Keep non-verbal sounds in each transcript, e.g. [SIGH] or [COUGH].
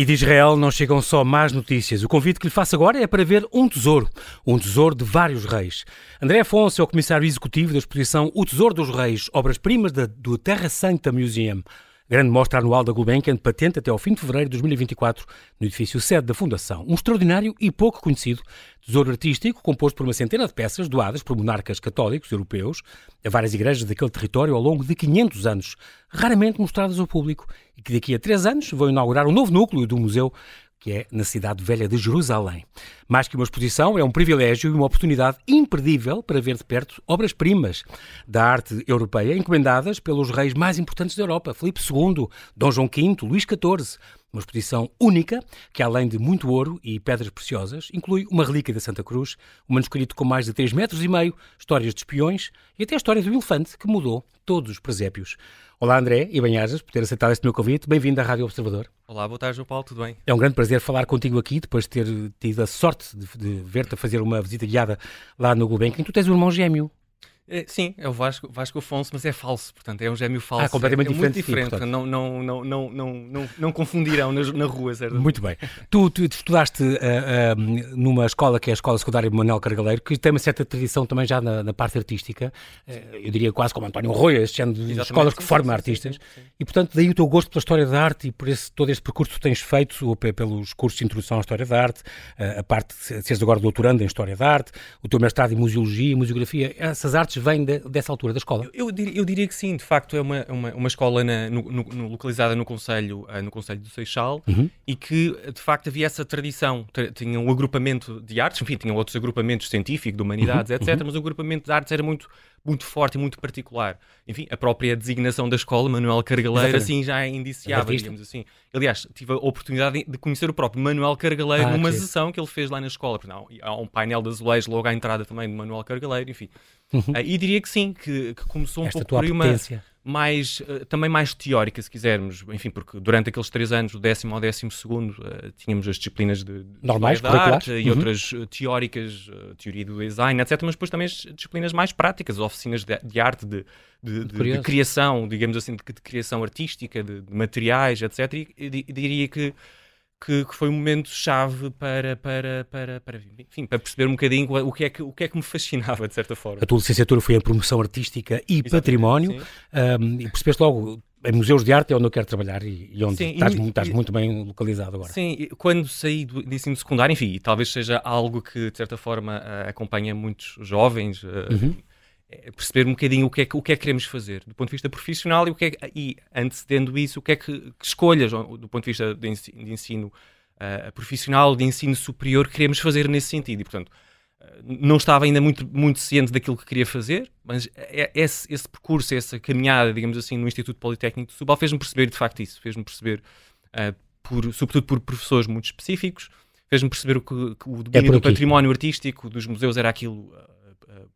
E de Israel não chegam só más notícias. O convite que lhe faço agora é para ver um tesouro, um tesouro de vários reis. André Afonso é o comissário executivo da exposição O Tesouro dos Reis, obras-primas do Terra Santa Museum. Grande mostra anual da Gulbenkian, patente até ao fim de fevereiro de 2024, no edifício sede da Fundação. Um extraordinário e pouco conhecido tesouro artístico composto por uma centena de peças doadas por monarcas católicos europeus a várias igrejas daquele território ao longo de 500 anos, raramente mostradas ao público, e que daqui a três anos vão inaugurar um novo núcleo do museu que é na cidade velha de Jerusalém. Mais que uma exposição, é um privilégio e uma oportunidade imperdível para ver de perto obras-primas da arte europeia encomendadas pelos reis mais importantes da Europa, Filipe II, Dom João V, Luís XIV. Uma exposição única que, além de muito ouro e pedras preciosas, inclui uma relíquia da Santa Cruz, um manuscrito com mais de 3 metros e meio, histórias de espiões e até a história do elefante que mudou todos os presépios. Olá André e Banhajas, por ter aceitado este meu convite. Bem-vindo à Rádio Observador. Olá, boa tarde, João Paulo, tudo bem? É um grande prazer falar contigo aqui, depois de ter tido a sorte de, de ver-te a fazer uma visita guiada lá no Gulbenkian. Tu tens um irmão gêmeo. É, sim, é o Vasco, Vasco Afonso, mas é falso, portanto, é um gêmeo falso. Ah, completamente é, é diferente. Muito diferente, ti, não, não, não, não, não, não, não confundirão na, na rua, certo? Muito bem. Tu, tu estudaste uh, uh, numa escola que é a Escola Secundária Manuel Cargaleiro, que tem uma certa tradição também já na, na parte artística, uh, eu diria quase como António Roya, este género de Exatamente, escolas que sim, formam sim, artistas, sim, e portanto daí o teu gosto pela história da arte e por esse, todo este percurso que tu tens feito, pelos cursos de introdução à história da arte, a parte de seres agora doutorando em história da arte, o teu mestrado em museologia e museografia, essas artes vêm de, dessa altura da escola? Eu, eu, diria, eu diria, que sim, de facto é uma, uma, uma escola na, no, no, localizada no Conselho, uh, no Conselho do Seixal uhum. e que de facto havia essa tradição. Tinha um agrupamento de artes, enfim, tinham outros agrupamentos científicos, de humanidades, uhum. etc. Uhum. Mas o agrupamento de artes era muito, muito forte e muito particular. Enfim, a própria designação da escola, Manuel Cargaleiro, assim já é indiciava, digamos assim. Aliás, tive a oportunidade de conhecer o próprio Manuel Cargaleiro ah, numa que... sessão que ele fez lá na escola. Não, há um painel de azulejos logo à entrada também de Manuel Cargaleiro, enfim. Uhum. Uh, e diria que sim, que, que começou um Esta pouco por uma mais, uh, também mais teórica, se quisermos. Enfim, porque durante aqueles três anos, do décimo ao décimo segundo, uh, tínhamos as disciplinas de, de normais, da arte e uhum. outras teóricas, teoria do design, etc. Mas depois também as disciplinas mais práticas, oficinas de, de arte, de, de, de, criação, digamos assim, de, criação artística, de, materiais, etc. E, e diria que que, que, foi um momento chave para, para, para, para, enfim, para perceber um bocadinho o que, é que, o que é que me fascinava, de certa forma. A tua licenciatura foi em promoção artística e Exatamente, património, um, e percebeste logo em museus de arte é onde eu quero trabalhar e, e onde sim, estás, e, estás muito bem localizado agora. Sim, quando saí do, ensino secundário, enfim, talvez seja algo que de certa forma uh, acompanha muitos jovens, uh, uhum. É perceber um bocadinho o que, é que, o que é que queremos fazer do ponto de vista profissional e, o que é, e antecedendo isso, o que é que, que escolhas do ponto de vista de ensino, de ensino uh, profissional, de ensino superior, queremos fazer nesse sentido. E, portanto, uh, não estava ainda muito, muito ciente daquilo que queria fazer, mas é, esse, esse percurso, essa caminhada, digamos assim, no Instituto Politécnico de Setúbal fez-me perceber, de facto, isso. Fez-me perceber, uh, por, sobretudo por professores muito específicos, fez-me perceber que, que o domínio é do património artístico dos museus era aquilo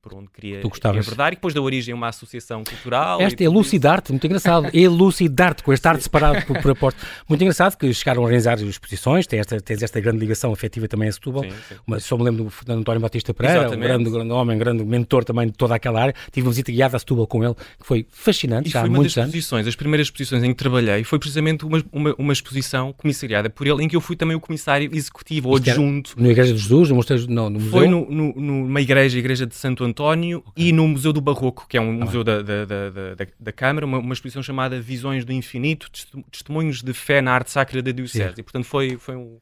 por onde queria abordar e depois da origem uma associação cultural. Esta é Lucidarte, muito engraçado. [LAUGHS] Elucidarte, com este arte separado por, por [LAUGHS] aposto. Muito engraçado que chegaram a organizar exposições, tens esta, tens esta grande ligação afetiva também a Setúbal. Sim, sim. Mas só me lembro do Fernando António Batista Pereira, um grande, grande homem, um grande mentor também de toda aquela área. Tive uma visita guiada a Setúbal com ele, que foi fascinante, e já foi há uma muitos das exposições, as primeiras exposições em que trabalhei foi precisamente uma, uma, uma, exposição comissariada por ele, em que eu fui também o comissário executivo ou adjunto. Na Igreja de Jesus, no, no, no museu? Foi no, no, numa igreja, a Igreja de Santo António, okay. e no Museu do Barroco, que é um ah, museu da, da, da, da, da Câmara, uma, uma, exposição chamada Visões do Infinito, Testemunhos de Fé na Arte Sacra da Diocese. E, portanto, foi, foi um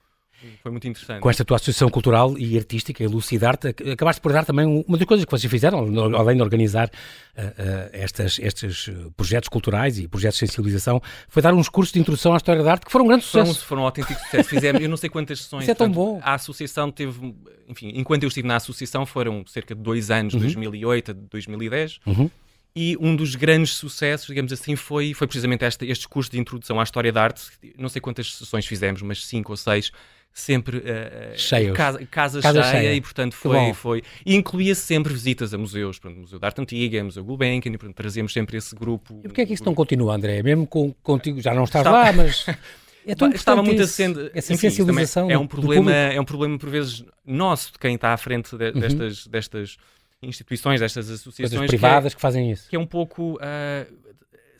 foi muito interessante. Com esta tua associação cultural e artística, Elucidarte, acabaste por dar também uma das coisas que vocês fizeram, além de organizar uh, uh, estas, estes projetos culturais e projetos de sensibilização, foi dar uns cursos de introdução à história da arte que foram um grande sucesso. Foram, foram um autêntico sucesso. Fizemos, eu não sei quantas [LAUGHS] sessões. Isso é tão bom. A associação teve, enfim, enquanto eu estive na associação, foram cerca de dois anos, uhum. 2008 a 2010. Uhum. E um dos grandes sucessos, digamos assim, foi, foi precisamente este, este curso de introdução à história da arte. Não sei quantas sessões fizemos, mas cinco ou seis sempre uh, casa, casa, casa cheia, cheia, e portanto foi, foi e incluía sempre visitas a museus, portanto, Museu da Arte Antiga, Museu Gulbenkian e portanto trazíamos sempre esse grupo. E porquê é que isso não continua, André? Mesmo com, contigo, já não estás Está... lá, mas... [LAUGHS] É tão estava muito acendo essa enfim, sensibilização é um problema é um problema por vezes nosso de quem está à frente de, uhum. destas destas instituições destas associações privadas que, é, que, fazem isso que é um pouco uh,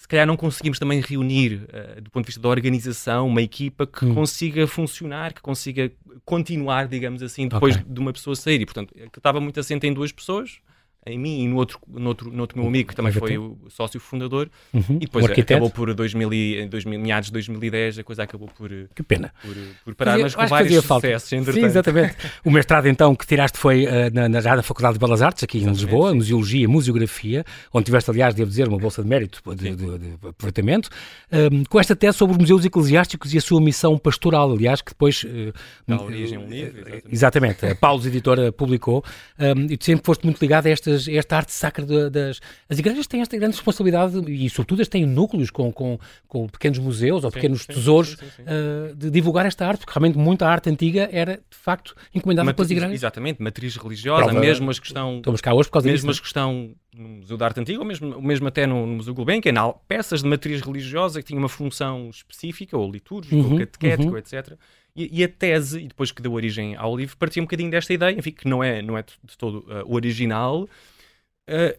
se calhar não conseguimos também reunir, uh, do ponto de vista da organização, uma equipa que hum. consiga funcionar, que consiga continuar, digamos assim, depois okay. de uma pessoa sair. E, portanto, que estava muito assente em duas pessoas, em mim e no outro, no outro, no outro meu amigo, que também foi o sócio fundador, uhum. e depois acabou por 2000, e, 2000, meados de 2010, a coisa acabou por, que pena. por, por parar, mas com vários sucessos, Sim, exatamente. [LAUGHS] o mestrado, então, que tiraste foi uh, na, na, já na Faculdade de Belas Artes, aqui exatamente, em Lisboa, sim. Museologia e Museografia, onde tiveste, aliás, devo dizer, uma bolsa de mérito de, de, de, de aproveitamento, um, com esta tese sobre os museus eclesiásticos e a sua missão pastoral, aliás, que depois... Uh, Dá origem um livro, exatamente. exatamente a Paulos Editora publicou, um, e tu sempre foste muito ligado a, estas, esta arte sacra sacra das. As igrejas têm esta grande responsabilidade e, sobretudo, as têm núcleos com, com, com pequenos museus ou sim, pequenos sim, tesouros sim, uh, de divulgar esta arte, porque realmente muita arte antiga era, de facto, encomendada Matriz, pelas igrejas. Exatamente, matriz religiosa, Prova, mesmo as que estão. Estamos cá hoje por causa mesmo disso. Mesmo as que estão no Museu da Arte Antiga, ou mesmo, mesmo até no, no Museu Gulbenkian, há peças de matriz religiosa que tinham uma função específica, ou litúrgica, uhum, ou catequética, uhum. etc. E, e, a tese, e depois que deu origem ao livro, partia um bocadinho desta ideia, enfim, que não é, não é de todo uh, o original, uh,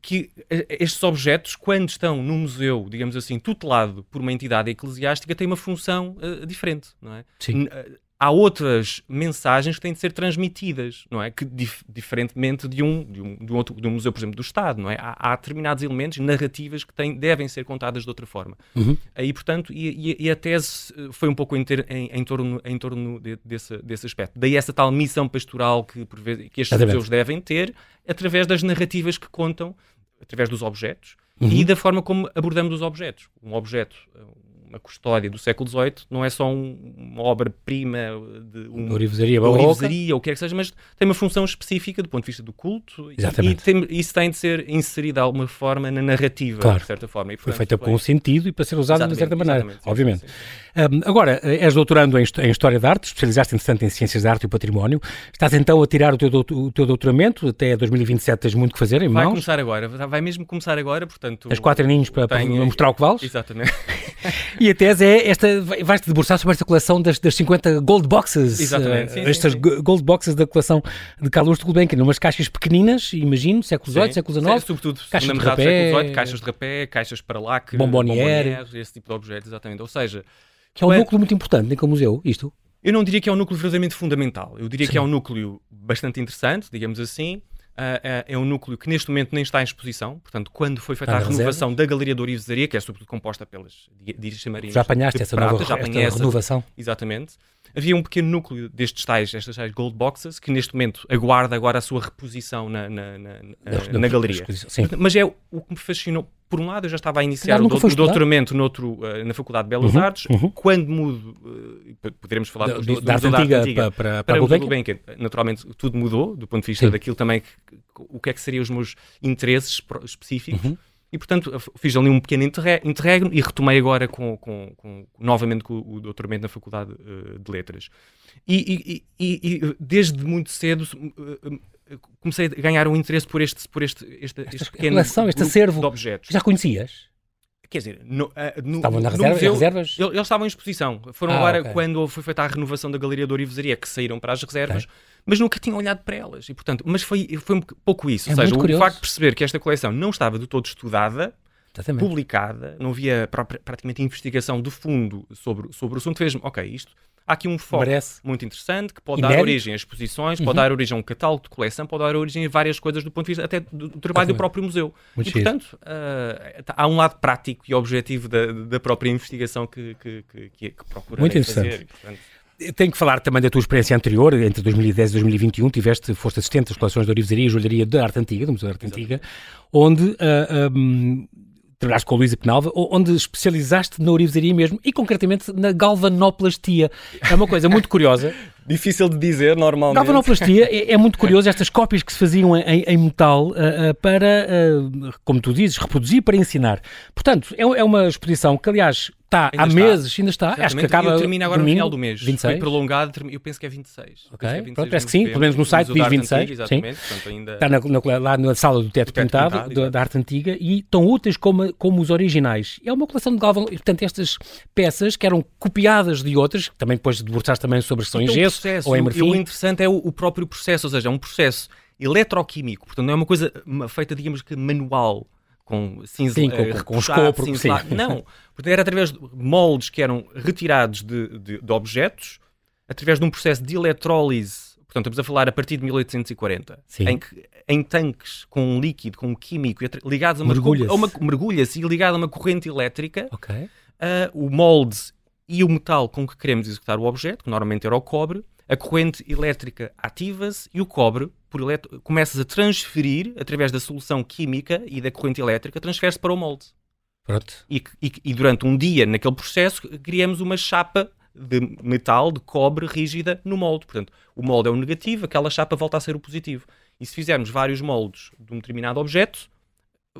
que eh, estes objetos, quando estão num museu, digamos assim, tutelado por uma entidade eclesiástica, têm uma função uh, diferente, não é? Sim. Eh, há outras mensagens que têm de ser transmitidas, não é? Que dif diferentemente de um, de um, de um, outro, de um museu, por exemplo, do Estado, não é? Há, há determinados elementos, narrativas que têm, devem ser contadas de outra forma. Uhum. Aí, portanto, e, e, e, a tese foi um pouco em, ter, em, em torno, em torno de, desse, desse aspecto. Daí essa tal missão pastoral que, vezes, que estes museus devem ter, através das narrativas que contam através dos objetos uhum. e da forma como abordamos os objetos. Um objeto, uma custódia do século XVIII não é só um, uma obra-prima de um, orivesaria, ou o que quer que seja, mas tem uma função específica do ponto de vista do culto Exatamente. e, tem, isso tem de ser inserido de alguma forma na narrativa, claro. de certa forma. E, portanto, Foi feita com um sentido e para ser usada de certa maneira, obviamente. Sim, sim. Um, agora, és doutorando em, em, História da Arte, especializaste, entretanto, em Ciências da Arte e o Património. Estás então a tirar o teu, o teu doutoramento, até 2027 tens muito que fazer em vai mãos. Vai começar agora, vai mesmo começar agora, portanto... Tens quatro aninhos para, tenho... para mostrar o que vales. Exatamente. [LAUGHS] e a tese é esta, vais-te debruçar sobre esta coleção das, das 50 Gold Boxes. Exatamente, sim, uh, Estas sim, sim. Gold Boxes da coleção de Carlos de Gulbenkian, umas caixas pequeninas, imagino, século XVIII, século XIX. Sobretudo, caixas de rapé, século XVIII, caixas de rapé, caixas para lá, bombonier, esse tipo de objetos, exatamente. Ou seja, que é um núcleo muito importante naquele museu, isto? Eu não diria que é um núcleo verdadeiramente fundamental. Eu diria Sim. que é um núcleo bastante interessante, digamos assim. Uh, é um núcleo que neste momento nem está em exposição. Portanto, quando foi feita a renovação da Galeria de Orivesaria, que é sobretudo composta pelas dirigens marinas. Já apanhaste essa prata, nova já esta essa, renovação? Exatamente. Havia um pequeno núcleo destes tais, estas tais gold boxes, que neste momento aguarda agora a sua reposição na, na, na, na, na galeria. Mas é o que me fascinou por um lado, eu já estava a iniciar o, do, doutoramento noutro, uh, na Faculdade de Belas uhum, Artes. Uhum. Quando mudo, uh, poderemos falar do, disso, da, arte antiga, antiga para, para, para, para Gulbenkian. Naturalmente, tudo mudou, do ponto de vista Sim. daquilo também, que, o que é que seriam os meus interesses específicos. Uhum. E, portanto, fiz ali um pequeno interregno e retomei agora com, com, com novamente com o doutoramento na Faculdade uh, de Letras. E, e, e, e, desde muito cedo comecei a ganhar um interesse por este, por este, este, este pequeno coleção, este acervo de objetos. Já conhecias? Quer dizer, no, uh, no, estavam na reserva, museu, reservas? Eles, estavam em exposição. Foram ah, agora okay. quando foi feita a renovação da Galeria de Orivesaria que saíram para as reservas, okay. mas nunca tinham olhado para elas. E, portanto, mas foi, foi um pouco isso. É Ou seja, o curioso. facto de perceber que esta coleção não estava de todo estudada, Exatamente. publicada, não havia praticamente investigação de fundo sobre, sobre o assunto, fez-me, ok, isto há aqui um foco Merece. muito interessante que pode dar origem a exposições, uhum. pode dar origem a um catálogo de coleção, pode dar origem a várias coisas do ponto de vista até do, do trabalho do próprio museu. Muito e, portanto, uh, há um lado prático e objetivo da, da própria investigação que, que, que, que, que procura Muito interessante. Fazer, e, portanto, tenho que falar também da tua experiência anterior, entre 2010 e 2021, tiveste, foste assistente das coleções de Orivesaria e Joalharia da Arte Antiga, do Museu da Arte Antiga, onde uh, ah, um, trabalhaste com a Luísa Penalva, onde especializaste na orivesaria mesmo e concretamente na galvanoplastia. É uma coisa muito curiosa. [LAUGHS] Difícil de dizer, normalmente. Galvanoplastia é, é muito curioso, estas cópias que se faziam em, em metal uh, uh, para, uh, como tu dizes, reproduzir para ensinar. Portanto, é, é uma exposição que, aliás, está há está. meses, ainda está. Exatamente. Acho que acaba. Termina agora domingo, no final do mês. 26. Foi prolongado, eu penso que é 26. Ok, é 26, Pronto, parece que sim, pelo menos no site diz 26. Antiga, exatamente. Sim. Portanto, ainda... Está na, na, lá na sala do teto, teto pintado, pintado da, da, arte antiga e tão úteis como, como os originais. É uma coleção de Galvan, e portanto estas peças que eram copiadas de outras, também depois debruçaste também sobre se são então, em gesso processo, ou em marfim. O interessante é o, o próprio processo, ou seja, é um processo eletroquímico, portanto não é uma coisa feita, digamos que manual, com cinza, sim, com, uh, com escopro, sim. Não, porque era através de moldes que eram retirados de, de, de objetos, através de um processo de eletrólise. Portanto, estamos a falar a partir de 1840, em que em tanques com um líquido, com um químico, ligados a uma, mergulha-se. mergulha e ligado a uma corrente elétrica, okay. uh, o molde e o metal com que queremos executar o objeto, que normalmente era o cobre, a corrente elétrica ativa-se e o cobre por elet... começas a transferir através da solução química e da corrente elétrica, transfere-se para o molde. Pronto. E, e, e, durante um dia, naquele processo, criamos uma chapa de metal, de cobre rígida no molde. Portanto, o molde é o negativo, aquela chapa volta a ser o positivo. E se fizermos vários moldes de um determinado objeto,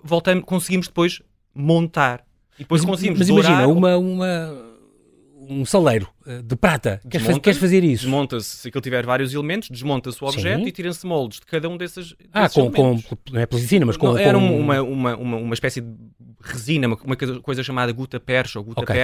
voltamos, conseguimos depois montar. E depois mas, conseguimos mas imagina, uma, uma, um saleiro eh, de prata. Queres, queres fazer isso? Desmonta-se, se aquilo tiver vários elementos, desmonta-se o objeto Sim. e tira-se moldes de cada um desses, desses ah, com, com, não é pelicina, mas com... Não, era com... Uma, uma, uma, uma espécie de resina, uma, uma coisa chamada guta percha ou guta okay,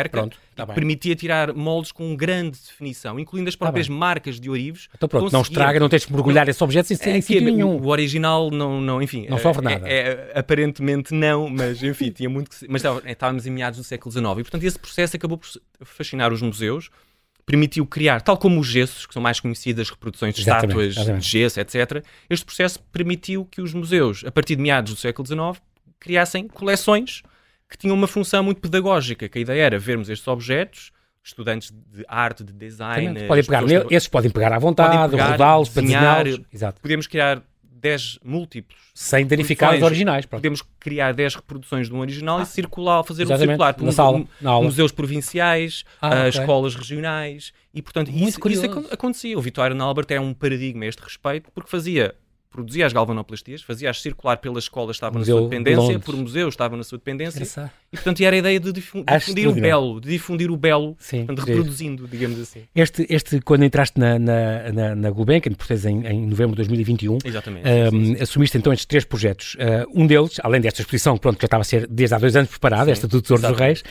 tá que permitia tirar moldes com grande definição, incluindo as tá próprias tá marcas de orivos. Então pronto, não estraga, não tens de mergulhar esse objeto sem ser é, sítio nenhum. O original não, não enfim... Não sofre é, nada. É, é, aparentemente não, mas enfim, tinha muito que... Mas estávamos em meados do século XIX e, portanto, esse processo acabou por fascinar os museus, permitiu criar, tal como os gessos, que são mais conhecidas reproduções de exatamente, estátuas exatamente. de gesso, etc., este processo permitiu que os museus, a partir de meados do século XIX, criassem coleções que tinham uma função muito pedagógica, que a ideia era vermos estes objetos, estudantes de arte, de design... Podem pegar, esses podem pegar à vontade, rodá-los, para desenhá-los. Podemos criar 10 múltiplos. Sem danificar os originais. Pronto. Podemos criar 10 reproduções de um original ah, e circular, fazer um circular por na sala, na museus provinciais, ah, uh, okay. escolas regionais e, portanto, Muito isso, isso acontecia. O Vitória Albert é um paradigma a este respeito porque fazia produzia as galvanoplastias, fazia-as circular pelas escolas, estava Museu na sua dependência, por museus, estava na sua dependência. E, portanto, era a ideia de difundir o belo, de difundir o belo, Sim, portanto, reproduzindo, digamos assim. Este, este quando entraste na, na, na, na Gulbenkian, portanto, em, em novembro de 2021, Exatamente, um, sim. assumiste então estes três projetos. Uh, um deles, além desta exposição, pronto, que já estava a ser desde há dois anos preparada, esta do Tesouro dos Reis,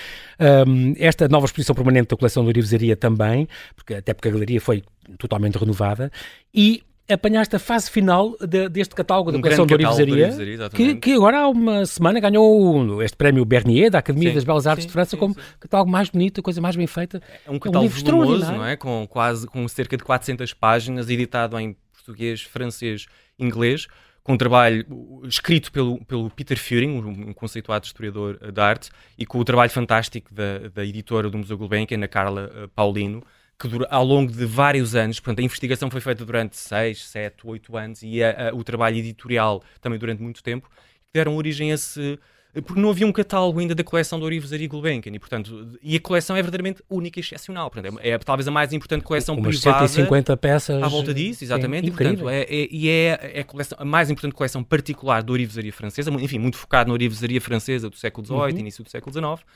um, esta nova exposição permanente da coleção do Orivesaria também, porque, até porque a galeria foi totalmente renovada, e apanhaste a fase final de, deste catálogo um da coleção de Orivesaria, que, que agora há uma semana ganhou este prémio Bernier da Academia sim, das Belas Artes sim, de França sim, como catálogo mais bonito, a coisa mais bem feita. É um catálogo é um volumoso, não é? Com, quase, com cerca de 400 páginas, editado em português, francês, inglês, com um trabalho escrito pelo, pelo Peter Furing, um conceituado historiador de arte, e com o trabalho fantástico da, da editora do Museu Gulbenkian, a Carla uh, Paulino, que dura, ao longo de vários anos, portanto, a investigação foi feita durante 6, 7, 8 anos e a, a, o trabalho editorial também durante muito tempo, que deram origem a esse. Porque não havia um catálogo ainda da coleção do Orivesaria Gulbenkian e, portanto, e a coleção é verdadeiramente única e excepcional. Portanto, é, é talvez a mais importante coleção Umas privada. 150 peças. À volta disso, exatamente. Sim, e, portanto, é, é, e é, é a, coleção, a mais importante coleção particular da Orivesaria Francesa, enfim, muito focado na Orivesaria Francesa do século XVIII, uhum. início do século XIX.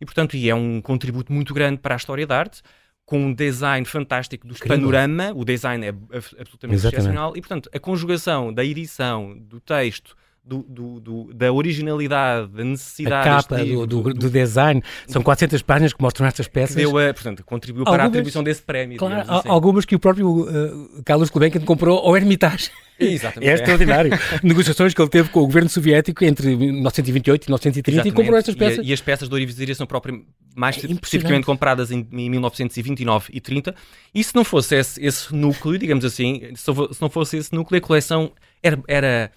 E, portanto, e é um contributo muito grande para a história da arte com um design fantástico do panorama, o design é absolutamente Exatamente. excepcional, e portanto a conjugação da edição, do texto, do, do, do, da originalidade, da necessidade. A capa do, do, design. São 400 páginas que mostram estas peças. deu a, portanto, contribuiu algumas, para a atribuição desse prémio. Claro, assim. algumas que o próprio uh, Carlos Gulbenkian comprou ao Hermitage. Exatamente. [LAUGHS] É extraordinário. [LAUGHS] Negociações que ele teve com o governo soviético entre 1928 e 1930 Exatamente. e comprou estas peças. E, e as peças de Orivesaria são próprias, mais é especificamente compradas em, em, 1929 e 30. E se não fosse esse, esse núcleo, digamos assim, se, se não fosse esse núcleo, a coleção era, era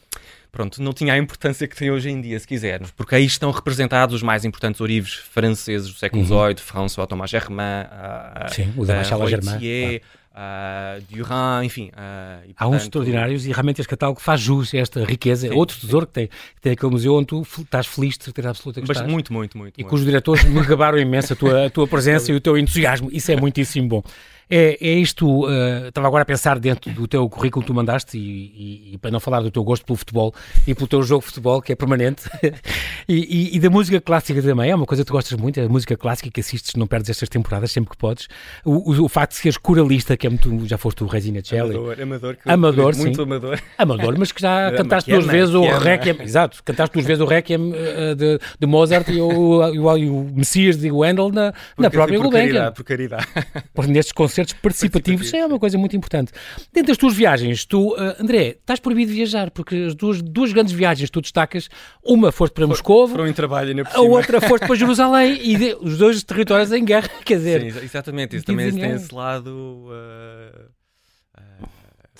pronto, não tinha a importância que tem hoje em dia, se quisermos, porque aí estão representados os mais importantes orives franceses do século XVIII, uhum. François Thomas Germain, uh, Sim, o da uh, Germain. Uh, Durand, enfim. Uh, e, portanto... Há uns extraordinários e realmente este catálogo faz jus a esta riqueza. Sim, Outro tesouro que tem, que tem aquele museu onde tu estás feliz de certeza absoluta que Mas estás. Muito, muito, muito. E muito. cujos diretores me gabaram imenso a tua, a tua presença e o teu entusiasmo. Isso é muitíssimo bom. É, é isto, uh, estava agora a pensar dentro do teu currículo que tu mandaste e, e, e, para não falar do teu gosto pelo futebol e pelo teu jogo de futebol, que é permanente, [LAUGHS] e, e, da música clássica também, é uma coisa que tu gostas muito, é a música clássica que assistes, não perdes estas temporadas sempre que podes. O, o, o facto de seres coralista, que é muito, já foste o Resina Celli. Amador, amador, amador sim. muito amador. Amador, mas que já cantaste duas vezes o Requiem, exato, cantaste duas vezes o Requiem uh, de, de, Mozart e o, o, o, Messias de Wendel na, na própria por Gulbenkian. Caridade, por caridade. Porque nestes concertos concertos participativos, é uma coisa muito importante. Dentro das tuas viagens, tu, uh, André, estás proibido de viajar, porque as duas, duas grandes viagens que tu destacas, uma foste para Moscou, foram em trabalho, ainda a outra foste para [LAUGHS] Jerusalém e de, os dois territórios em guerra, [LAUGHS] quer dizer. Sim, exatamente, isso também tem esse lado. Uh,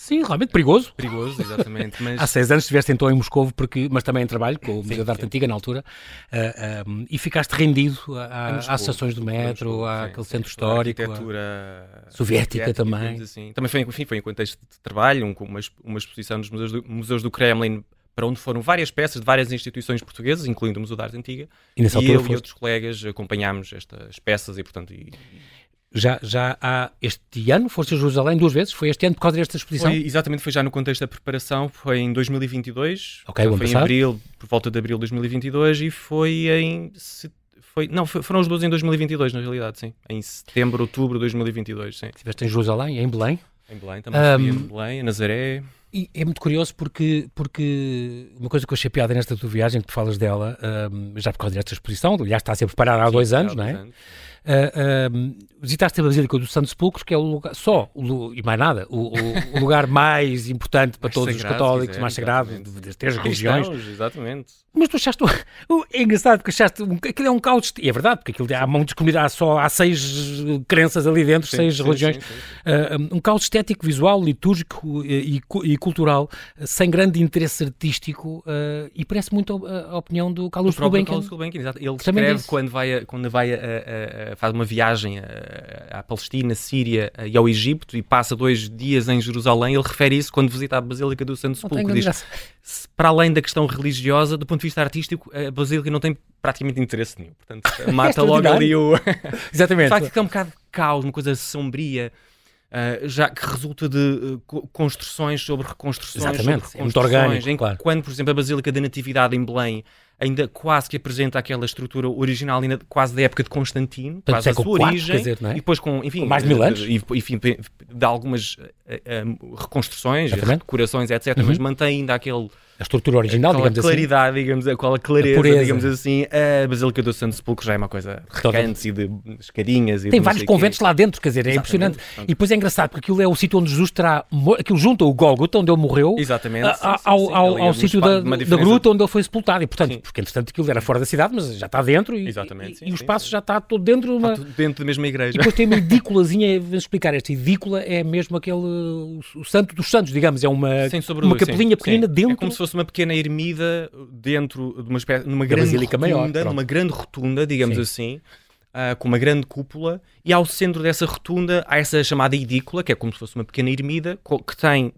Sim, realmente perigoso. Perigoso, exatamente. Mas... [LAUGHS] Há seis anos estiveste então em Moscou, porque, mas também em trabalho com o Museu da Arte Antiga na altura, uh, eh, um, e ficaste rendido às associações do metro, àquele centro histórico. arquitetura soviética, também. Assim. Também foi, enfim, foi em contexto de trabalho, um, uma, uma exposição nos museus do, museus do Kremlin para onde foram várias peças de várias instituições portuguesas, incluindo o Museu da Arte Antiga. E, nessa e eu foste... e outros colegas acompanhámos estas peças e, portanto, e, já, já há este ano, foste a Jerusalém duas vezes, foi este ano por causa desta exposição? Foi, exatamente, foi já no contexto da preparação, foi em 2022, Ok, foi passado. em abril, por volta de abril de 2022 e foi em... Foi, não, foram os dois em 2022, na realidade, sim. Em setembro, outubro de 2022, sim. Estiveste em Jerusalém, em Belém? Em Belém, também um, em Belém, em Nazaré. E é muito curioso porque, porque uma coisa que eu achei piada nesta tua viagem, que tu falas dela, um, já por causa desta exposição, aliás está a ser preparada há dois anos, há dois não é? Anos. Uh, uh, visitaste a Basílica do Santo Sepulcro, que é o lugar, só, o, e mais nada, o, o, o lugar [LAUGHS] mais importante para mais todos sagrado, os católicos, quiser, mais sagrado das três religiões. Exatamente. Mas tu achaste, [LAUGHS] é engraçado porque achaste, aquilo é um caos, e é verdade, porque aquilo, há muitas comunidades, só há seis crenças ali dentro, sim, seis sim, religiões, sim, uh, um caos estético, visual, litúrgico e, e, e cultural, sem grande interesse artístico, e parece muito a, a opinião do Carlos Gulbenkian. Ele escreve quando vai, a, quando vai a, a faz uma viagem à Palestina, Síria e ao Egito e passa dois dias em Jerusalém, ele refere isso quando visita a Basílica do Santo Sepulcro. Diz, para além da questão religiosa, do ponto de vista artístico, a Basílica não tem praticamente interesse nenhum. Portanto, [LAUGHS] mata logo ali o... [LAUGHS] Exatamente. De facto, é um bocado de caos, uma coisa sombria. Uh, já que resulta de uh, construções sobre reconstruções, Exatamente, sobre reconstruções, é muito orgânico, claro. quando, por exemplo, a Basílica da Natividade em Belém ainda quase que apresenta aquela estrutura original, ainda quase da época de Constantino, Portanto, quase a sua origem, dizer, é? e depois com, enfim, com mais de mil anos, e, enfim, de algumas uh, reconstruções, decorações, etc., uhum. mas mantém ainda aquele a estrutura original, aquela digamos claridade, assim. digamos, aquela clareza, digamos assim, a Basílica do Santo Sepulcro já é uma coisa recante e de escadinhas. E Tem vários conventos lá dentro, quer dizer, é Exatamente. impressionante. E depois é engraçado, porque aquilo é o sítio onde Jesus terá, aquilo junto ao Gólgota, onde ele morreu, Exatamente, a, ao, ao, ao sítio da, da gruta onde ele foi sepultado. E, portanto, sim. porque entretanto aquilo era fora da cidade, mas já está dentro e, Exatamente, sim, e, e o espaço já está todo dentro de uma... dentro da mesma igreja. E depois tem uma edículazinha, vamos explicar, esta edícula é mesmo aquele, o, o santo dos santos, digamos, é uma, uma capelinha pequenina dentro... Fosse uma pequena ermida dentro de uma espécie, numa grande rotunda, maior, numa grande rotunda, digamos Sim. assim, uh, com uma grande cúpula, e ao centro dessa rotunda há essa chamada edícula, que é como se fosse uma pequena ermida, que tem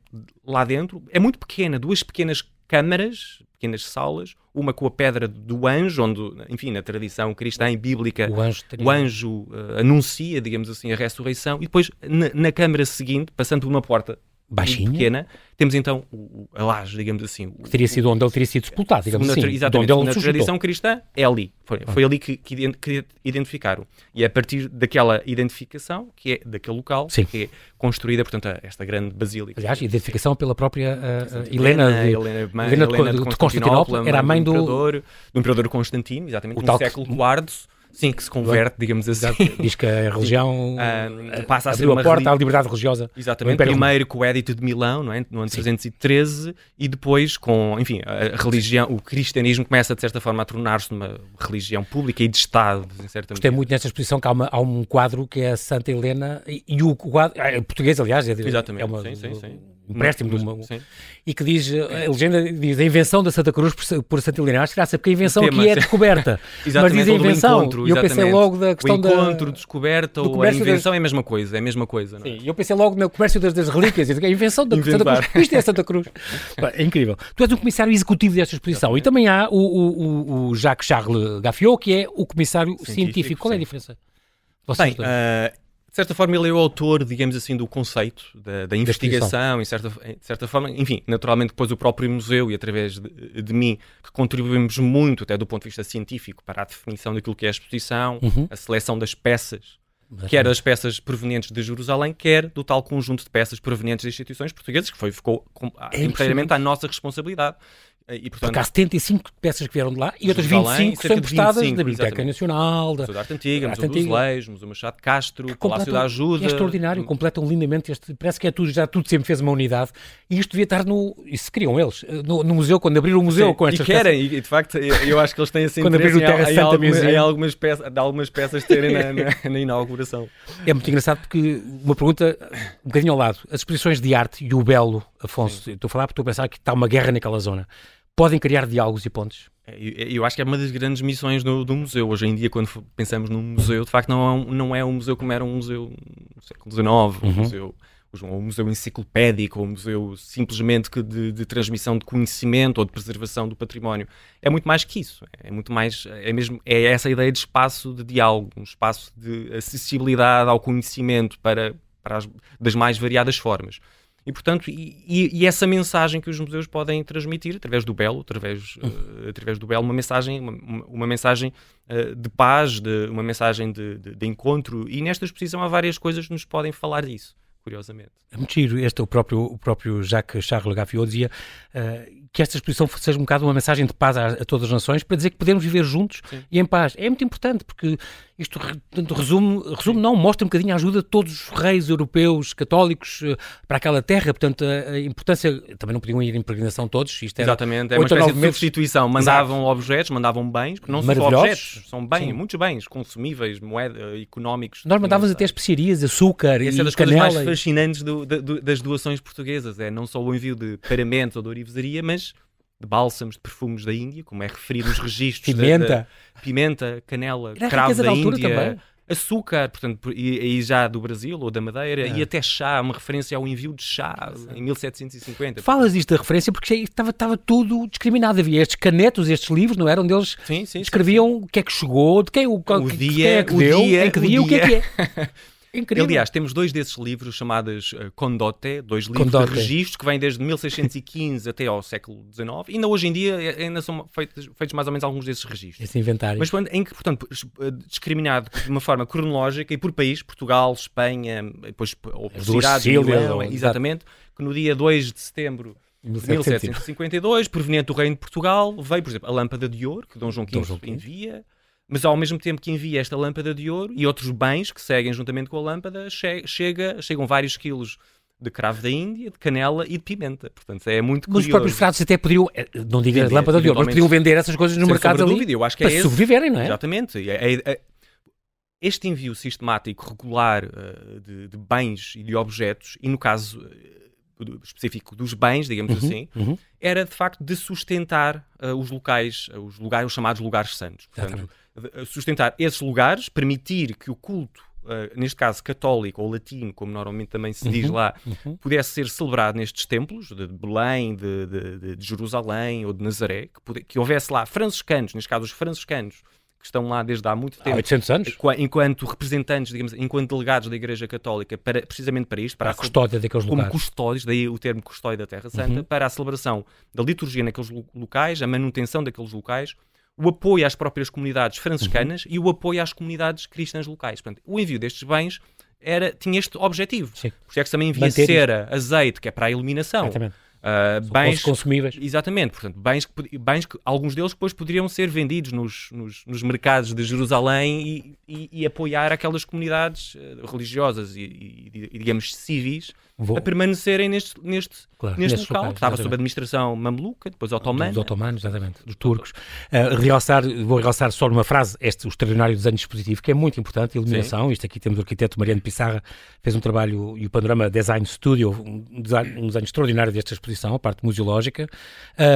lá dentro, é muito pequena, duas pequenas câmaras, pequenas salas, uma com a pedra do anjo, onde, enfim, na tradição cristã e bíblica, o anjo, o anjo uh, anuncia, digamos assim, a ressurreição, e depois na, na câmara seguinte, passando por uma porta baixinha, pequena, temos então o, a laje, digamos assim. Que teria sido onde ele teria sido sepultado, digamos assim. Exatamente, onde ele na tradição cristã é ali. Foi, foi ali que, que, que, identificaram. E é a partir daquela identificação, que é daquele local, Sim. que é construída, portanto, esta grande basílica. Aliás, identificação pela própria uh, Helena, de, Helena, mãe, Helena, Helena de, de, Constantinopla, era a mãe do... Imperador, do imperador Constantino, exatamente, o no século IV Sim, que se converte, digamos assim. Diz que a [LAUGHS] religião uh, passa a ser uma a porta à liberdade religiosa. Exatamente, primeiro com o Edito de Milão, não é? no ano 313, e depois com, enfim, a religião, o cristianismo começa de certa forma a tornar-se uma religião pública e de Estado, em certa Gostei muito nesta exposição que há, uma, há, um quadro que é a Santa Helena, e, e o quadro, é português aliás, é, Exatamente, é uma, sim, sim, sim empréstimo de uma, e que diz, a legenda diz a invenção da Santa Cruz por, por Santa Helena. Acho graça, porque a invenção aqui é descoberta. [LAUGHS] mas diz a invenção. Encontro, e eu pensei logo da questão o encontro, da, descoberta ou a invenção das... é a mesma coisa, é a mesma coisa. Não é? Sim, eu pensei logo no comércio das, das relíquias, a invenção da Santa Cruz. Isto é Santa Cruz. [LAUGHS] é incrível. Tu és o comissário executivo desta exposição e também há o, o, o Jacques Charles Gaffiot, que é o comissário científico. científico. Qual é a diferença? Vocês Bem, de certa forma, ele é o autor, digamos assim, do conceito, da, da investigação, em certa, de certa forma, enfim, naturalmente depois o próprio museu e através de, de, mim, que contribuímos muito, até do ponto de vista científico, para a definição daquilo que é a exposição, uhum. a seleção das peças, quer das peças provenientes de Jerusalém, quer do tal conjunto de peças provenientes de instituições portuguesas, que foi, ficou com, é inteiramente à nossa responsabilidade. E, portanto, Porque há 75 peças que vieram de lá e outras 25 são emprestadas da Biblioteca exatamente. Nacional, da Arte Antiga, Museu dos Leis, Museu Machado Castro, Palácio da Ajuda. É extraordinário, completam lindamente este. Parece que é tudo, já tudo sempre fez uma unidade e isto devia estar no. Isso queriam eles, no, no museu, quando abriram o museu Sim, com estas E querem, peças. e de facto eu acho que eles têm assim [LAUGHS] quando abriram o Terra em, Santa algumas, em algumas peças, de algumas peças terem na, na, [LAUGHS] na, inauguração. É muito engraçado porque uma pergunta um bocadinho ao lado: as exposições de arte e o belo, Afonso, Sim. estou a falar porque estou a pensar que está uma guerra naquela zona podem criar diálogos e pontes? É, eu acho que é uma das grandes missões do, do, museu. Hoje em dia, quando pensamos num museu, de facto não é um, não é um museu como era um museu no século XIX, um uhum. museu, um museu enciclopédico, ou um museu simplesmente de, de, transmissão de conhecimento ou de preservação do património. É muito mais que isso. É muito mais, é mesmo, é essa ideia de espaço de diálogo, um espaço de acessibilidade ao conhecimento para, para as, das mais variadas formas. E, portanto, e, e, essa mensagem que os museus podem transmitir através do belo, através, uh, através do belo, uma mensagem, uma, uma mensagem uh, de paz, de, uma mensagem de, de, de, encontro. E nesta exposição há várias coisas que nos podem falar disso, curiosamente. É muito giro. Este, o, próprio, o próprio Jacques Charles Gafiot dizia uh, que esta exposição seja um bocado uma mensagem de paz a, a todas as nações para dizer que podemos viver juntos Sim. e em paz. É muito importante porque isto portanto, resume, resume não, mostra um bocadinho a ajuda de todos os reis europeus católicos uh, para aquela terra, portanto a, a, importância, também não podiam ir em peregrinação todos, isto era Exatamente, é uma espécie de substituição, mandavam Exato. objetos, mandavam bens, não são objetos, são bens, Sim. muitos bens consumíveis, moeda, económicos. Nós mandávamos até especiarias, açúcar e, e é das canela. coisas mais fascinantes do, do, das doações portuguesas, é não só o envio de paramentos ou de orivesaria, mas de bálsamos, de perfumes da Índia, como é referido nos [LAUGHS] registros. pimenta. pimenta, canela, Era cravo da, da Índia. Também. Açúcar, portanto, e, e, já do Brasil ou da Madeira, é. e até chá, uma referência ao envio de chá em 1750. Falas isto da referência porque estava, estava tudo discriminado. Havia estes canetos, estes livros, não eram? Onde eles sim, sim, escreviam sim, o que é que chegou, de quem o, o que, dia, quem é que o deu, dia, em que dia, o, dia. o que é que é. [LAUGHS] Incrível. Aliás, temos dois desses livros chamados uh, Condote, dois livros Condote. de registro que vêm desde 1615 até ao século XIX. E ainda hoje em dia eh, ainda são feitos, feitos mais ou menos alguns desses registros. Esse inventário. Mas em que, portanto, eh, discriminado de uma forma cronológica e por país, Portugal, Espanha, depois ou por cidade, exatamente, que no dia 2 de setembro de 1752, proveniente do Reino de Portugal, veio, por exemplo, a lâmpada de ouro que Dom João V envia mas ao mesmo tempo que envia esta lâmpada de ouro e outros bens que seguem juntamente com a lâmpada, che chega, chegam vários quilos de cravo da Índia, de canela e de pimenta. Portanto, é muito curioso. Mas os próprios frades até poderiam, eh, não diga vender, lâmpada de ouro, mas podiam vender essas coisas no mercado ali dúvida, eu acho que para é sobreviverem, não é? Exatamente. É, é, é, este envio sistemático, regular uh, de, de, bens e de objetos, e no caso uh, específico dos bens, digamos uhum, assim, uhum. era de facto de sustentar uh, os locais, os lugares, os chamados lugares santos. Portanto, sustentar esses lugares, permitir que o culto, uh, neste caso católico ou latino, como normalmente também se diz uhum, lá, uhum. pudesse ser celebrado nestes templos, de Belém, de, de, de Jerusalém ou de Nazaré, que, que houvesse lá franciscanos, neste caso os franciscanos, que estão lá desde há muito tempo. Há 800 anos? Enquanto representantes, digamos, enquanto delegados da Igreja Católica, para, precisamente para isto, para, para a, custódia daqueles como lugares. Como custódios, daí o termo custódia da Terra Santa, uhum. para a celebração da liturgia naqueles locais, a manutenção daqueles locais, o apoio às próprias comunidades franciscanas uhum. e o apoio às comunidades cristãs locais. Portanto, o envio destes bens era, tinha este objetivo. Sim. Por isso é que também envia Manter cera, azeite, que é para a iluminação. Exatamente. Uh, bens consumíveis. Exatamente, portanto, bens que, bens que alguns deles depois poderiam ser vendidos nos, nos, nos mercados de Jerusalém e, e, e, apoiar aquelas comunidades uh, religiosas e, e, digamos, civis Vou... a permanecerem neste, neste, claro, neste local, locais, que estava sob administração mameluca, depois otomana. Dos otomanos, exatamente, dos turcos. Uh, realçar, vou realçar só numa frase este, o extraordinário desenho dispositivo, que é muito importante, iluminação. Sim. Isto aqui temos o arquiteto Mariano Pissarra, fez um trabalho, e o Panorama Design Studio, um design, um desenho extraordinário desta exposição, a parte museológica.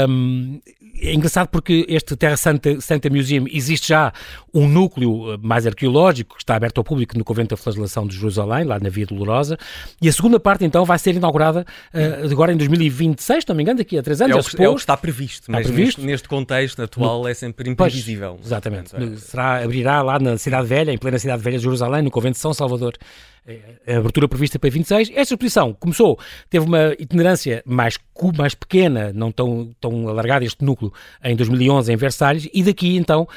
Um, é engraçado porque este Terra Santa, Santa Museum existe já um núcleo mais arqueológico, que está aberto ao público no Convento da Flagelação de Jerusalém, lá na Via Dolorosa, e a segunda parte, então vai ser inaugurada uh, agora em 2026, não me engano, daqui a três anos. É o, que, é o que está previsto, está mas previsto? Neste, neste, contexto atual no, é sempre imprevisível. Pois, exatamente. É... Será, abrirá lá na Cidade Velha, em plena Cidade Velha de Jerusalém, no Convento de São Salvador. A abertura prevista para 26. Esta exposição começou, teve uma itinerância mais, mais pequena, não tão, tão alargada, este núcleo, em 2011 em Versalhes, e daqui então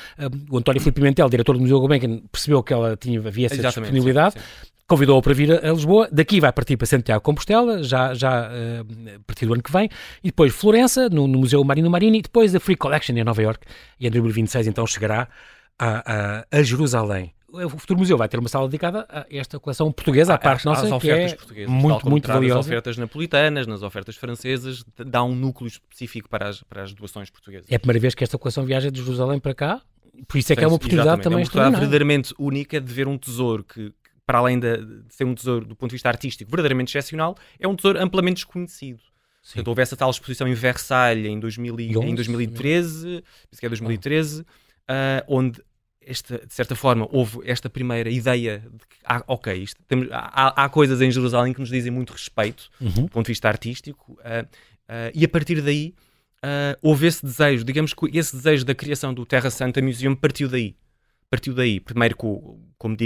o António Filipe Pimentel, diretor do Museu Gulbenkian, percebeu que ela tinha, havia essa Exatamente, disponibilidade. Sim, sim convidou-o para vir a, Lisboa, daqui vai partir para Santiago Compostela, já, já uh, a partir do ano que vem, e depois Florença, no, no, Museu Marino Marini, e depois a Free Collection em Nova York, e em 2026 então chegará a, a, a Jerusalém o futuro museu vai ter uma sala dedicada a esta coleção portuguesa, à parte nossa, às que é portuguesas, muito, muito valiosa. Nas ofertas napolitanas, nas ofertas francesas, dá um núcleo específico para as, para as doações portuguesas. É a primeira vez que esta coleção viaja de Jerusalém para cá, por isso é que é uma oportunidade também é uma oportunidade verdadeiramente única de ver um tesouro que, para além de, de, ser um tesouro do ponto de vista artístico verdadeiramente excepcional, é um tesouro amplamente desconhecido. Sim. Portanto, houve essa tal exposição em Versalhes em, 2000, em 2013, penso que é 2013, ah. uh, onde esta, de certa forma, houve esta primeira ideia de que, ah, ok, isto, temos, há, há, coisas em Jerusalém que nos dizem muito respeito uhum. do ponto de vista artístico, uh, uh, e a partir daí houve esse desejo, digamos que esse desejo da criação do Terra Santa Museum partiu daí partiu daí. Primeiro, com, como,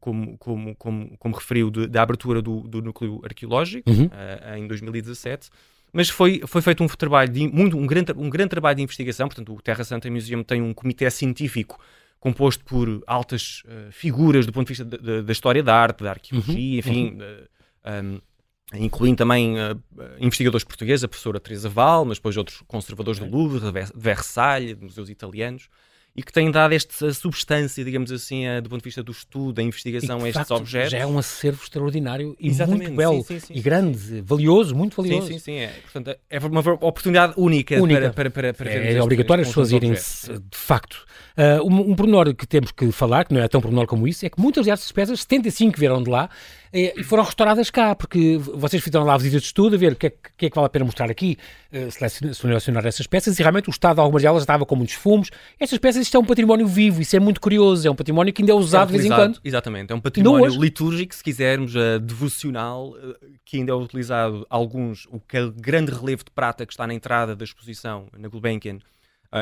como, como, como, como referiu, de, da abertura do, do núcleo arqueológico uhum. uh, em 2017. Mas foi, foi feito um trabalho, de, muito, um, grande, um grande trabalho de investigação. Portanto, o Terra Santa Museum tem um comitê científico composto por altas uh, figuras do ponto de vista da, da, da história da arte, da arqueologia, uhum. enfim. Uhum. Uh, um, incluindo também uh, investigadores portugueses, a professora Teresa Val, mas depois outros conservadores do Louvre, de Versalhes, de museus italianos e que têm dado esta substância, digamos assim, a, do ponto de vista do estudo, da investigação a estes facto, objetos. Já é um acervo extraordinário e Exatamente, muito belo sim, sim, sim, e grande, valioso, muito valioso. Sim, sim, sim. É, portanto, é uma oportunidade única, única. para, para, para, para É, é obrigatório as pessoas irem de facto. Uh, um, um pormenor que temos que falar, que não é tão pormenor como isso, é que muitas dessas peças, 75 vieram de lá, eh, e foram restauradas cá, porque vocês fizeram lá a visita de estudo a ver o que é que, é que vale a pena mostrar aqui, uh, selecionar essas peças, e realmente o estado de algumas delas estava com muitos fumos. Estas peças, isto é um património vivo, isso é muito curioso, é um património que ainda é usado é de vez em quando. Exatamente, é um património litúrgico, se quisermos, uh, devocional, uh, que ainda é utilizado alguns, o grande relevo de prata que está na entrada da exposição na Gulbenkian,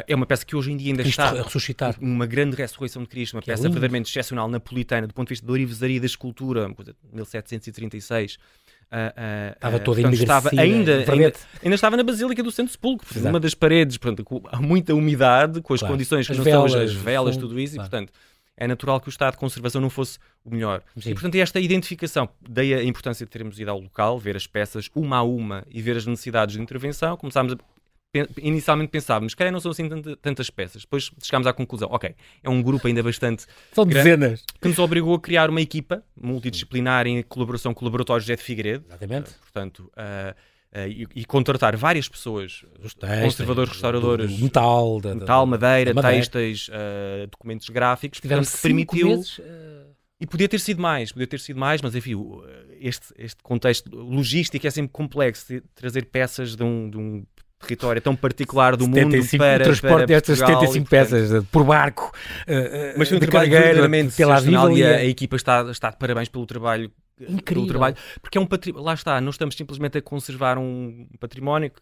é uma peça que hoje em dia ainda Cristo está ressuscitar. uma grande ressurreição de Cristo, uma que é peça é verdadeiramente excepcional napolitana do ponto de vista da orivesaria da escultura, uma coisa de 1736. Uh, uh, estava toda portanto, estava ainda, ainda, ainda, estava na Basílica do Santo Sepulcro, numa das paredes, portanto, com muita umidade, com as claro. condições que as não velas, são as velas, tudo isso, claro. e portanto é natural que o estado de conservação não fosse o melhor. Sim. E portanto, esta identificação, daí a importância de termos ido ao local, ver as peças uma a uma e ver as necessidades de intervenção, começámos a inicialmente pensávamos, que não são assim tantas peças. Depois chegámos à conclusão, ok, é um grupo ainda bastante. São dezenas. Que nos obrigou a criar uma equipa multidisciplinar em colaboração com o Laboratório José de Figueiredo. Exatamente. Uh, portanto, uh, Uh, e, e, contratar várias pessoas, textos, conservadores, restauradores, do, do metal, da, metal, madeira, madeira. textos, uh, documentos gráficos, portanto, que permitiu. Meses, uh... E podia ter sido mais, podia ter sido mais, mas enfim, este, este contexto logístico é sempre complexo. Trazer peças de um, de um território tão particular do 75, mundo para, o transporte para destas 75 peças portanto, por barco uh, mas foi um trabalho verdadeiramente pela e a, a, equipa está, está de parabéns pelo trabalho Incrível. Pelo trabalho, porque é um património, lá está, não estamos simplesmente a conservar um património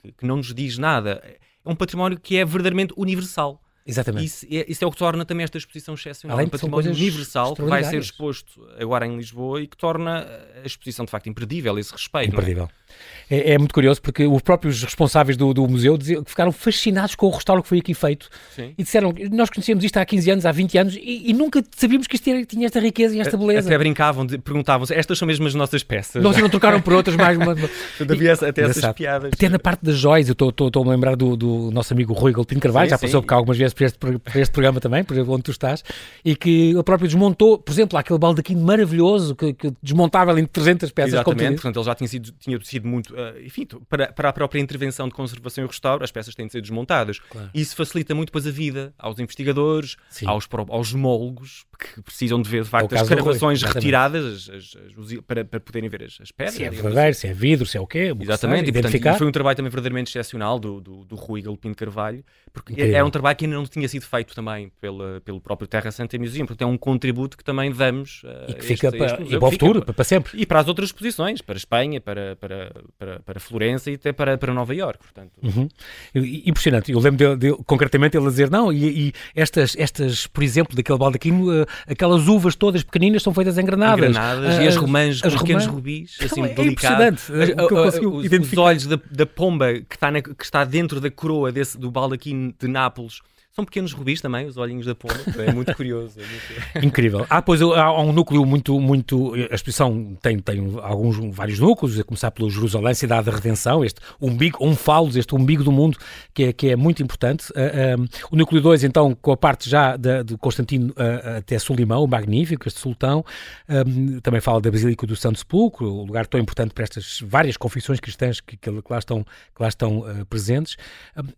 que, que não nos diz nada, é um património que é verdadeiramente universal. Exatamente. Isso é, isso é, o que torna também esta exposição excepcional. Além um património universal que vai ser exposto agora em Lisboa e que torna a exposição de facto imperdível, esse respeito. Imperdível. É? É, é? muito curioso porque os próprios responsáveis do, do museu diziam ficaram fascinados com o restauro que foi aqui feito Sim. e disseram nós conhecíamos isto há 15 anos, há 20 anos e, e nunca sabíamos que isto tinha, tinha esta riqueza e esta beleza. Até brincavam, perguntavam estas são mesmo as nossas peças. Nós não trocaram por outras mais uma. [LAUGHS] havia até essas piadas. Até na parte das joias, eu estou a lembrar do, do, nosso amigo Rui Galpino Carvalho, sim, já passou sim. por cá algumas vezes por este, por este programa também, por exemplo, onde tu estás, e que ele próprio desmontou, por exemplo, aquele baldaquino maravilhoso que, que desmontável em 300 peças. Exatamente, portanto ele já tinha sido, tinha sido muito, uh, enfim, para, para a própria intervenção de conservação e restauro, as peças têm de ser desmontadas. Claro. Isso facilita muito depois a vida aos investigadores, aos, aos molgos, que precisam de ver de facto as escavações retiradas as, as, para, para poderem ver as, as pedras. Se é verdadeiro, assim. se é vidro, se é o quê. Exatamente, e, portanto, foi um trabalho também verdadeiramente excepcional do, do, do Rui Galpino Carvalho, porque Incrível. é um trabalho que ainda não tinha sido feito também pela, pelo próprio Terra Santa Museum, porque é um contributo que também damos uh, e que fica este, para, este e para o futuro, fica, para sempre. E para as outras exposições, para Espanha, para, para, para, para Florença e até para, para Nova Iorque, portanto. Uhum. Impressionante, eu lembro dele, dele, concretamente ele a dizer, não, e, e, estas, estas, por exemplo, daquele baldaquino, uh, aquelas uvas todas pequeninas são feitas em granadas. Engranadas, uh, e as romãs com pequenos rubis, assim, é delicados. Os olhos da, da pomba que está, na, que está dentro da coroa desse, do baldaquino de Nápoles são pequenos rubis também, os olhinhos da pomba. É muito [LAUGHS] curioso. É muito... Incrível. Ah, pois há um núcleo muito, muito. A exposição tem, tem alguns, vários núcleos, a começar pelo Jerusalém, cidade da redenção, este umbigo, um falos, este umbigo do mundo, que é, que é muito importante. Uh, um, o núcleo 2, então, com a parte já de, de Constantino uh, até Solimão, o magnífico, este sultão. Um, também fala da Basílica do Santo Sepulcro, o lugar tão importante para estas várias confissões cristãs que, que, lá estão, que lá estão uh, presentes.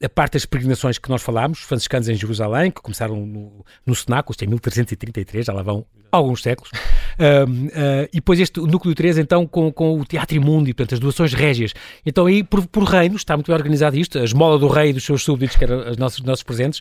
a parte das peregrinações que nós falámos, franciscanos em Jerusalém, que começaram no, no Cenáculo, isto é 1333, já lá vão alguns séculos. Uh, e depois este núcleo 3, então, com, com o Teatro Imundo e, portanto, as doações régias. Então, aí, por, por reinos, está muito bem organizado isto, a esmola do rei e dos seus súbditos, que eram os nossos, nossos presentes,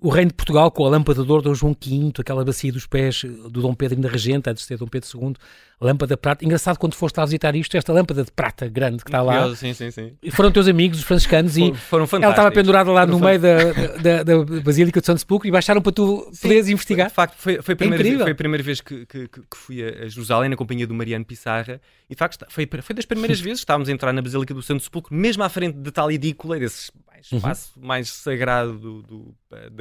o reino de Portugal com a lâmpada de ouro Dom João V, aquela bacia dos pés do Dom Pedro ainda regente, antes de ser Dom Pedro II, lâmpada de prata. Engraçado quando foste lá visitar isto, esta lâmpada de prata grande que está lá. Sim, sim, sim. Foram teus amigos, os franciscanos, e foram ela estava pendurada lá no meio da, da, da, Basílica de Santo Sepulcro e baixaram para tu sim, poderes investigar. De facto, foi, foi, a, primeira, é foi a primeira vez que, que, que, fui a Jerusalém na companhia do Mariano Pissarra e de facto foi, foi das primeiras [LAUGHS] vezes que estávamos a entrar na Basílica do Santo Sepulcro, mesmo à frente de tal edícula, desse uhum. espaço uhum. mais sagrado do, do,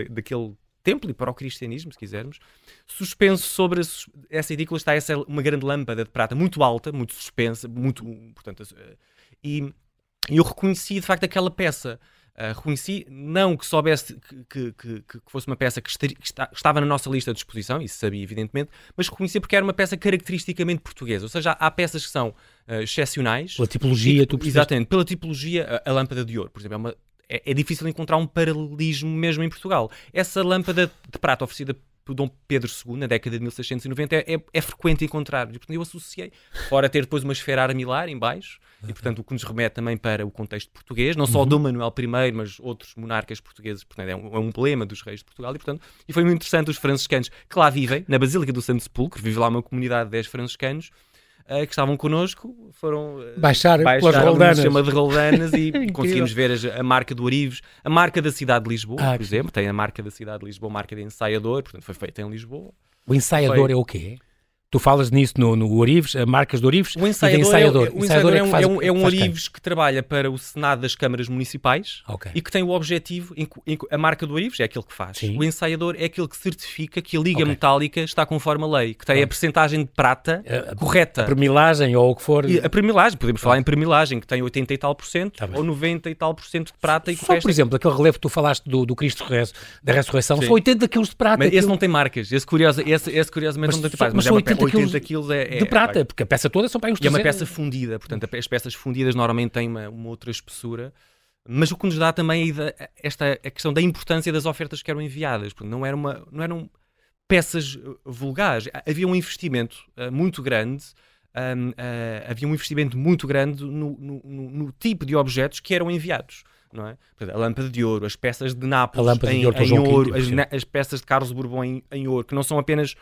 daquele templo e para o cristianismo, se quisermos, suspenso sobre essa edícula está essa uma grande lâmpada de prata muito alta, muito suspensa, muito, portanto, e eu reconheci de facto aquela peça. Uh, reconheci, não que soubesse que, que, que, que fosse uma peça que, estaria, está, estava na nossa lista de exposição, isso sabia evidentemente, mas reconheci porque era uma peça caracteristicamente portuguesa. Ou seja, há peças que são uh, excepcionais. Pela tipologia, e, tu Exatamente, pela tipologia, a, a, lâmpada de ouro, por exemplo, é uma é, é, difícil encontrar um paralelismo mesmo em Portugal. Essa lâmpada de prata oferecida por Dom Pedro II, na década de 1690, é, é, é frequente encontrar. E, portanto, eu associei, fora ter depois uma esfera armilar em baixo, e portanto o que nos remete também para o contexto português, não só uhum. Dom Manuel I, mas outros monarcas portugueses, portanto é um, é um emblema dos reis de Portugal, e portanto, e foi muito interessante os franciscanos que lá vivem, na Basílica do Santo Sepulcro, vive lá uma comunidade de 10 franciscanos, uh, que estavam connosco foram uh, baixar pelas roldanas. chama de roldanas e [LAUGHS] conseguimos ver a, a, marca do Orives, a marca da cidade de Lisboa, ah, por exemplo, tem a marca da cidade de Lisboa, a marca de ensaiador, portanto foi feita em Lisboa. O ensaiador foi... é o quê? Tu falas nisso no, no Orives, a marcas do Orives o ensaiador, ensaiador. É, o ensaiador é, é, um, é, um, é um Orives que trabalha para o Senado das Câmaras Municipais okay. e que tem o objetivo, a marca do Orives é aquele que faz. Sim. O ensaiador é aquele que certifica que a liga okay. metálica está conforme a lei, que tem a percentagem de prata a, correta. A premilagem ou o que for. E a premilagem, podemos falar em premilagem, que tem 80 e tal por cento tá ou 90 e tal por cento de prata. E Só, por exemplo, aquele relevo que tu falaste do, do Cristo da Ressurreição, Sim. são 80 quilos de prata. Mas aquilo... esse não tem marcas, esse, curioso, esse, esse curiosamente mas, não tem marcas, mas, mas é 80, 80 quilos é é, de prata, é, porque a peça toda são para uns E é uma peça fundida, portanto, as peças fundidas normalmente têm uma, uma outra espessura. Mas o que nos dá também é esta a questão da importância das ofertas que eram enviadas. Portanto, não, era uma, não eram peças uh, vulgares. Havia um investimento uh, muito grande. Um, uh, havia um investimento muito grande no, no, no, tipo de objetos que eram enviados. Não é? a lâmpada de ouro, as peças de Nápoles em, ouro, em ouro, as, as, peças de Carlos Bourbon em, em ouro, que não são apenas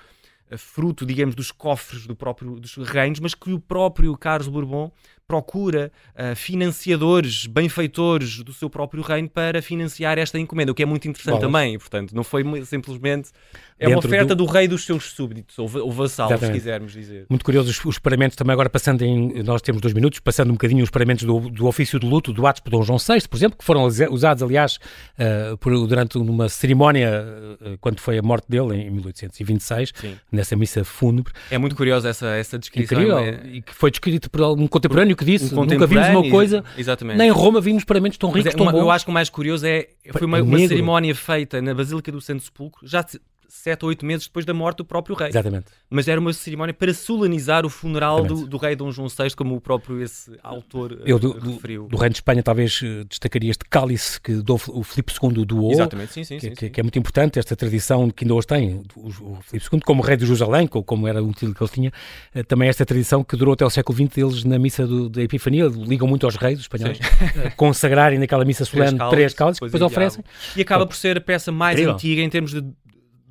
fruto, digamos, dos cofres do próprio, dos reinos, mas que o próprio Carlos Bourbon procura uh, financiadores, benfeitores do seu próprio reino para financiar esta encomenda, o que é muito interessante também. Portanto, não foi simplesmente. É uma oferta do... do... rei dos seus súbditos, ou, ou vassal, se quisermos dizer. Muito curioso os, os paramentos também, agora passando em. Nós temos dois minutos, passando um bocadinho os paramentos do, do ofício de luto do Atos por Dom João VI, por exemplo, que foram usados, aliás, uh, por, durante uma cerimónia, uh, quando foi a morte dele, em 1826, Sim. nessa missa fúnebre. É muito curiosa essa, essa descrição. Incrível, é... e que foi descrito por um contemporâneo que disse, um nunca vimos uma coisa, exatamente. nem em Roma vimos paramentos tão ricos, é, tão uma, Eu acho que o mais curioso é, foi uma, uma cerimónia feita na Basílica do Santo Sepulcro, já sete ou oito meses depois da morte do próprio rei. Exatamente. Mas era uma cerimónia para solenizar o funeral do, do, rei Dom João VI, como o próprio esse autor Eu, do, referiu. Do, reino de Espanha talvez eh, destacaria este cálice que Dom, o Filipe II doou. Exatamente, sim, sim que, sim, que, que, é muito importante, esta tradição que ainda hoje tem. O, o Filipe II, como rei de Jerusalém, como era o título que ele tinha, eh, também esta tradição que durou até o século XX, eles na missa do, da Epifania, ligam muito aos reis, os espanhóis, eh, [LAUGHS] consagrarem naquela missa solene três cálices, que depois oferecem. E acaba por ser a peça mais Incrível. antiga em termos de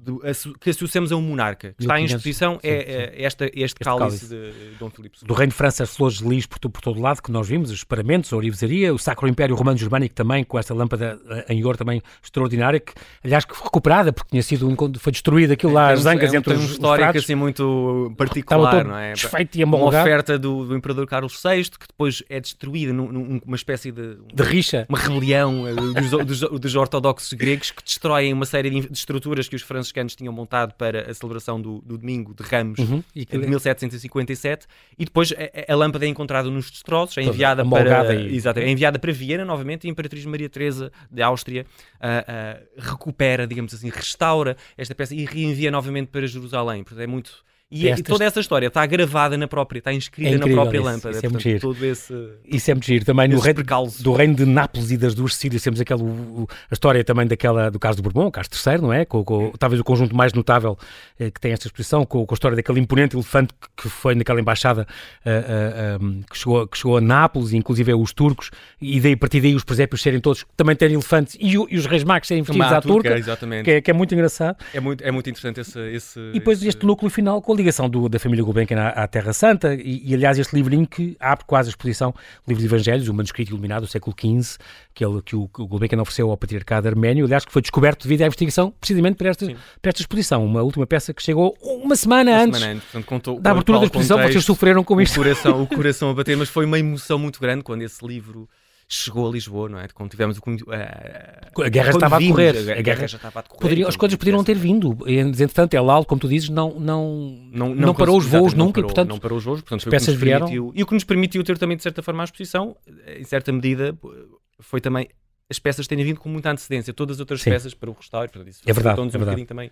do, que associamos a um monarca. Que está em exposição sim, é, sim. Esta, este, este cálice, cálice, de Dom Filipe II. Do Reino de França, as flores de lis por, por todo lado, que nós vimos, os paramentos, a orivesaria, o Sacro Império Romano Germânico também, com esta lâmpada eh, em ouro também extraordinária, que aliás que foi recuperada, porque tinha sido, foi destruída aquilo lá, é, as zangas é, entre os, histórico assim muito particular, não é? Desfeito e Uma oferta do, do Imperador Carlos VI, que depois é destruída num, numa espécie de... De rixa. Uma rebelião eh, dos, dos, dos ortodoxos gregos que destroem uma série de, estruturas que os franciscanos tinham montado para a celebração do, do domingo de Ramos uhum, e que... de 1757 e depois a, a, lâmpada é encontrada nos destroços, é enviada para e... exato, é enviada para Viena novamente e a Imperatriz Maria Teresa de Áustria uh, uh, recupera, digamos assim, restaura esta peça e reenvia novamente para Jerusalém. Portanto, é muito e, Estas... toda essa história está gravada na própria, está inscrita é na própria isso, lâmpada. Isso é, muito Todo esse, isso é muito giro. Também no reino, do reino de Nápoles e das duas Sicílias temos aquela, o, a história também daquela, do caso do Bourbon, Carlos III, não é? Com, com, talvez o conjunto mais notável eh, que tem esta exposição, com, com, a história daquele imponente elefante que foi naquela embaixada uh, uh, um, que, chegou, que chegou a Nápoles, inclusive os turcos, e daí, a partir daí os presépios serem todos, também terem elefantes, e, o, e os reis magos serem vestidos à turca, que é, que é, muito engraçado. É muito, é muito interessante esse, esse E depois esse... este núcleo final com a ligação do, da família Gulbenkian à, à Terra Santa, e, e, aliás este livrinho que abre quase a exposição, o livro de Evangelhos, o manuscrito iluminado do século XV, que, ele, que o, o Gulbenkian ofereceu ao patriarcado arménio, aliás que foi descoberto devido à investigação, precisamente para esta, para esta exposição, uma última peça que chegou uma semana uma antes semana portanto, contou, da abertura da exposição, contexto, vocês sofreram com isto. O coração, o coração a bater, mas foi uma emoção muito grande quando esse livro chegou a Lisboa, não é? Quando tivemos o. Uh, a guerra estava vimos, a correr. A, a, guerra, já estava a decorrer. Poderia, as coisas poderiam ter vindo. Entretanto, El Al, como tu dizes, não, não, não, não, não parou os voos nunca. Parou, e, portanto, não parou os voos, portanto, as peças vieram. E o que nos permitiu ter também, de certa forma, a exposição, em certa medida, foi também as peças terem vindo com muita antecedência. Todas as outras Sim. peças para o restauro. Portanto, isso é verdade. É verdade. Um também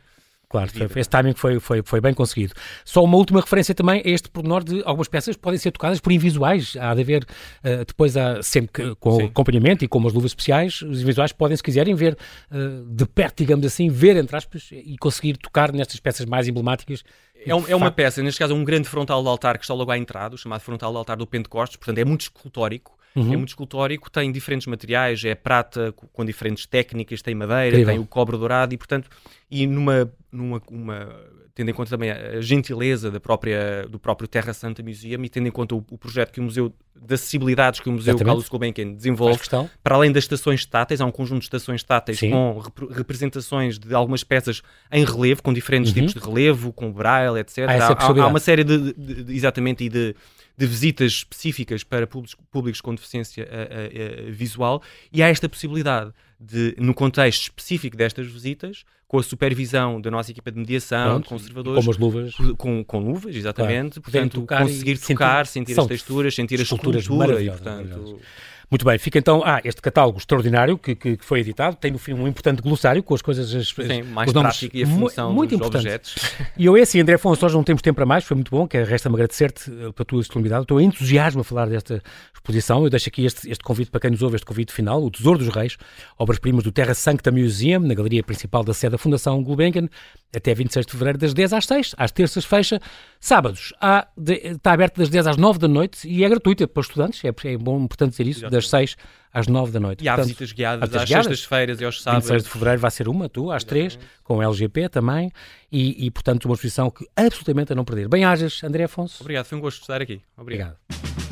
Claro, esse timing foi, foi, foi bem conseguido. Só uma última referência também a este pormenor de algumas peças podem ser tocadas por invisuais. Há de haver, uh, depois, há, sempre que, com Sim. acompanhamento e com umas luvas especiais, os invisuais podem, se quiserem, ver uh, de perto, digamos assim, ver, entre aspas, e conseguir tocar nestas peças mais emblemáticas é, um, é, uma peça, neste caso, é um grande frontal de altar que está logo à entrada, chamado frontal de altar do Pentecostes, portanto é muito escultórico. Uhum. É muito escultórico, tem diferentes materiais, é prata com diferentes técnicas, tem madeira, Incrível. tem o cobre dourado e, portanto, e numa, numa uma, tendo em conta também a gentileza da própria, do próprio Terra Santa Museum e tendo em conta o, o projeto que o Museu, de acessibilidades que o Museu Exatamente. Carlos Gulbenkian desenvolve, para além das estações táteis, há um conjunto de estações táteis Sim. com rep representações de algumas peças em relevo, com diferentes uhum. tipos de relevo, com braille, etc. Há, há, há, uma série de, de, de exatamente, e de de visitas específicas para públicos, públicos com deficiência uh, uh, visual e há esta possibilidade de, no contexto específico destas visitas, com a supervisão da nossa equipa de mediação, Pronto, de conservadores, com as luvas, com, com luvas, exatamente, claro. portanto, tocar conseguir tocar, sentir, sentir as texturas, sentir a escultura e, portanto, muito bem, fica então ah, este catálogo extraordinário que, que, que, foi editado, tem no fim um importante glossário com as coisas, as, Sim, mais nomes e a função muito dos objetos. [LAUGHS] E eu é assim, André Afonso, nós não temos tempo para mais, foi muito bom, que resta-me agradecer-te eh, pela tua disponibilidade, o teu entusiasmo a falar desta exposição. Eu deixo aqui este, este convite para quem nos ouve, este convite final, o Tesouro dos Reis, obras-primas do Terra Sancta Museum, na galeria principal da sede da Fundação Gulbenkian, até 26 de fevereiro, das 10 às 6, às terças fecha, sábados há de, está aberto das 10 às 9 da noite e é gratuito para os estudantes, é, é bom, importante dizer isso, Exatamente. das 6 às 9 da noite. E há Portanto, visitas guiadas às sextas-feiras e aos sábados. 26 de fevereiro vai ser uma, tu, às 3, com o LGP também, e, e, portanto uma exposição que absolutamente a não perder. Bem-ajas, André Afonso. Obrigado, foi um gosto estar aqui. Obrigado. Obrigado.